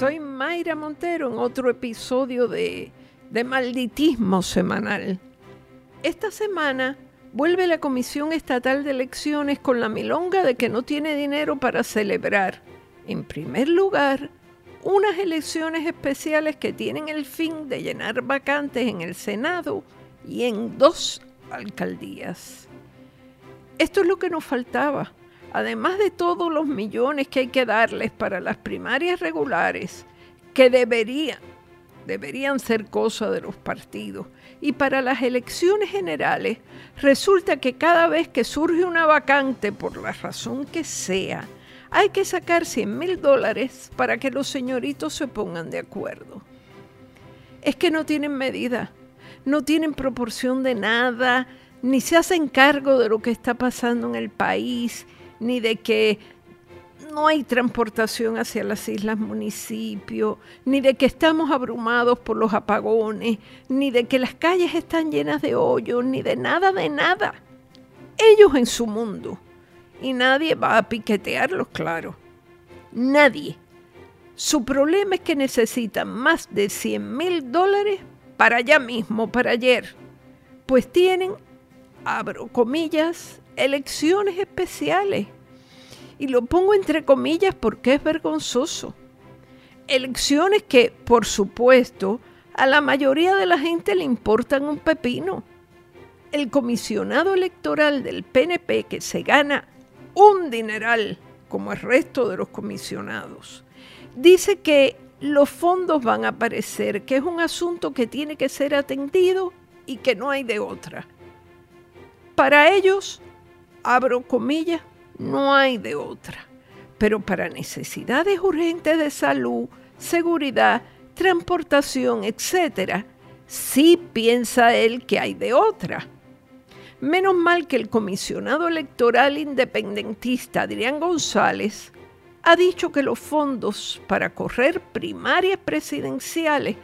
soy Mayra Montero en otro episodio de, de Malditismo Semanal. Esta semana vuelve la Comisión Estatal de Elecciones con la milonga de que no tiene dinero para celebrar, en primer lugar, unas elecciones especiales que tienen el fin de llenar vacantes en el Senado y en dos alcaldías. Esto es lo que nos faltaba además de todos los millones que hay que darles para las primarias regulares, que deberían, deberían ser cosa de los partidos, y para las elecciones generales, resulta que cada vez que surge una vacante, por la razón que sea, hay que sacar 100 mil dólares para que los señoritos se pongan de acuerdo. Es que no tienen medida, no tienen proporción de nada, ni se hacen cargo de lo que está pasando en el país, ni de que no hay transportación hacia las islas municipio, ni de que estamos abrumados por los apagones, ni de que las calles están llenas de hoyos, ni de nada de nada. Ellos en su mundo. Y nadie va a piquetearlos, claro. Nadie. Su problema es que necesitan más de 100 mil dólares para allá mismo, para ayer. Pues tienen, abro comillas, elecciones especiales. Y lo pongo entre comillas porque es vergonzoso. Elecciones que, por supuesto, a la mayoría de la gente le importan un pepino. El comisionado electoral del PNP que se gana un dineral como el resto de los comisionados, dice que los fondos van a aparecer, que es un asunto que tiene que ser atendido y que no hay de otra. Para ellos, abro comillas, no hay de otra. Pero para necesidades urgentes de salud, seguridad, transportación, etc., sí piensa él que hay de otra. Menos mal que el comisionado electoral independentista Adrián González ha dicho que los fondos para correr primarias presidenciales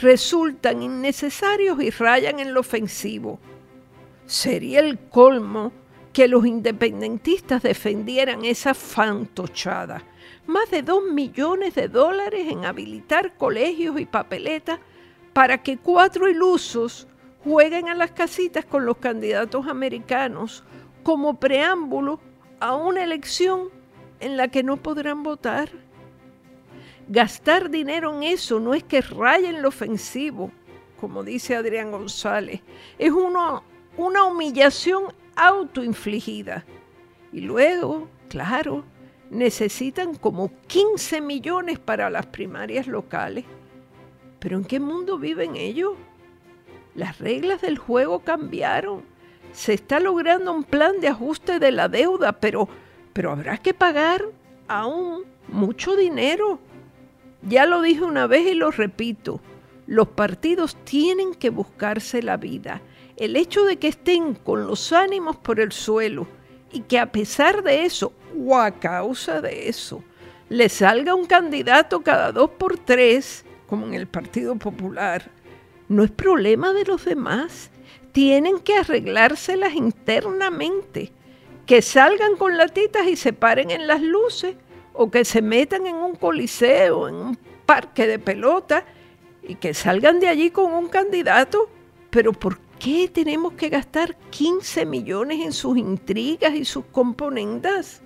resultan innecesarios y rayan en lo ofensivo. Sería el colmo que los independentistas defendieran esa fantochada. Más de dos millones de dólares en habilitar colegios y papeletas para que cuatro ilusos jueguen a las casitas con los candidatos americanos como preámbulo a una elección en la que no podrán votar. Gastar dinero en eso no es que rayen lo ofensivo, como dice Adrián González, es una humillación autoinfligida. Y luego, claro, necesitan como 15 millones para las primarias locales. Pero ¿en qué mundo viven ellos? Las reglas del juego cambiaron. Se está logrando un plan de ajuste de la deuda, pero, pero habrá que pagar aún mucho dinero. Ya lo dije una vez y lo repito, los partidos tienen que buscarse la vida el hecho de que estén con los ánimos por el suelo y que a pesar de eso, o a causa de eso, le salga un candidato cada dos por tres, como en el Partido Popular, no es problema de los demás. Tienen que arreglárselas internamente. Que salgan con latitas y se paren en las luces, o que se metan en un coliseo, en un parque de pelota, y que salgan de allí con un candidato. Pero ¿por qué tenemos que gastar 15 millones en sus intrigas y sus componendas?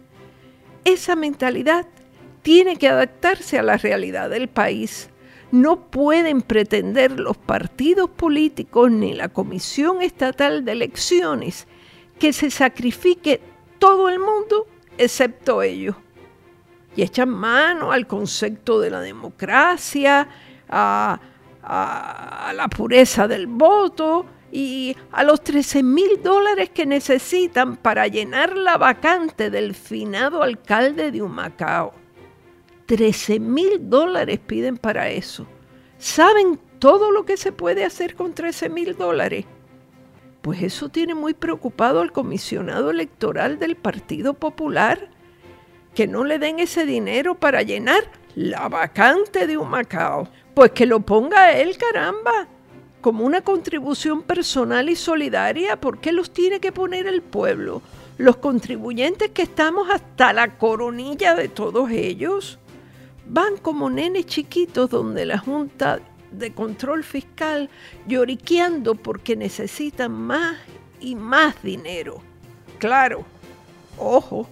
Esa mentalidad tiene que adaptarse a la realidad del país. No pueden pretender los partidos políticos ni la Comisión Estatal de Elecciones que se sacrifique todo el mundo excepto ellos. Y echan mano al concepto de la democracia, a, la pureza del voto, y a los 13 mil dólares que necesitan para llenar la vacante del finado alcalde de Humacao. 13 mil dólares piden para eso. ¿Saben todo lo que se puede hacer con 13 mil dólares? Pues eso tiene muy preocupado al comisionado electoral del Partido Popular, que no le den ese dinero para llenar la vacante de Humacao. Pues que lo ponga él, caramba como una contribución personal y solidaria, ¿por qué los tiene que poner el pueblo? Los contribuyentes que estamos hasta la coronilla de todos ellos. van como nenes chiquitos donde la Junta de Control Fiscal lloriqueando porque necesitan más y más dinero. Claro, ojo,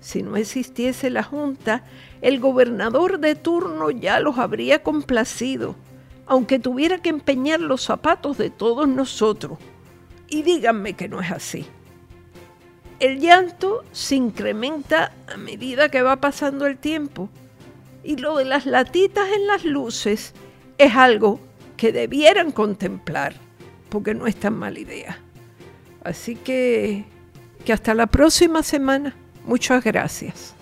si no existiese la Junta, el gobernador de turno ya los habría complacido, aunque tuviera que empeñar los zapatos de todos nosotros. Y díganme que no es así. El llanto se incrementa a medida que va pasando el tiempo. Y lo de las latitas en las luces es algo que debieran contemplar, porque no es tan mala idea. Así que, que hasta la próxima semana. Muchas gracias.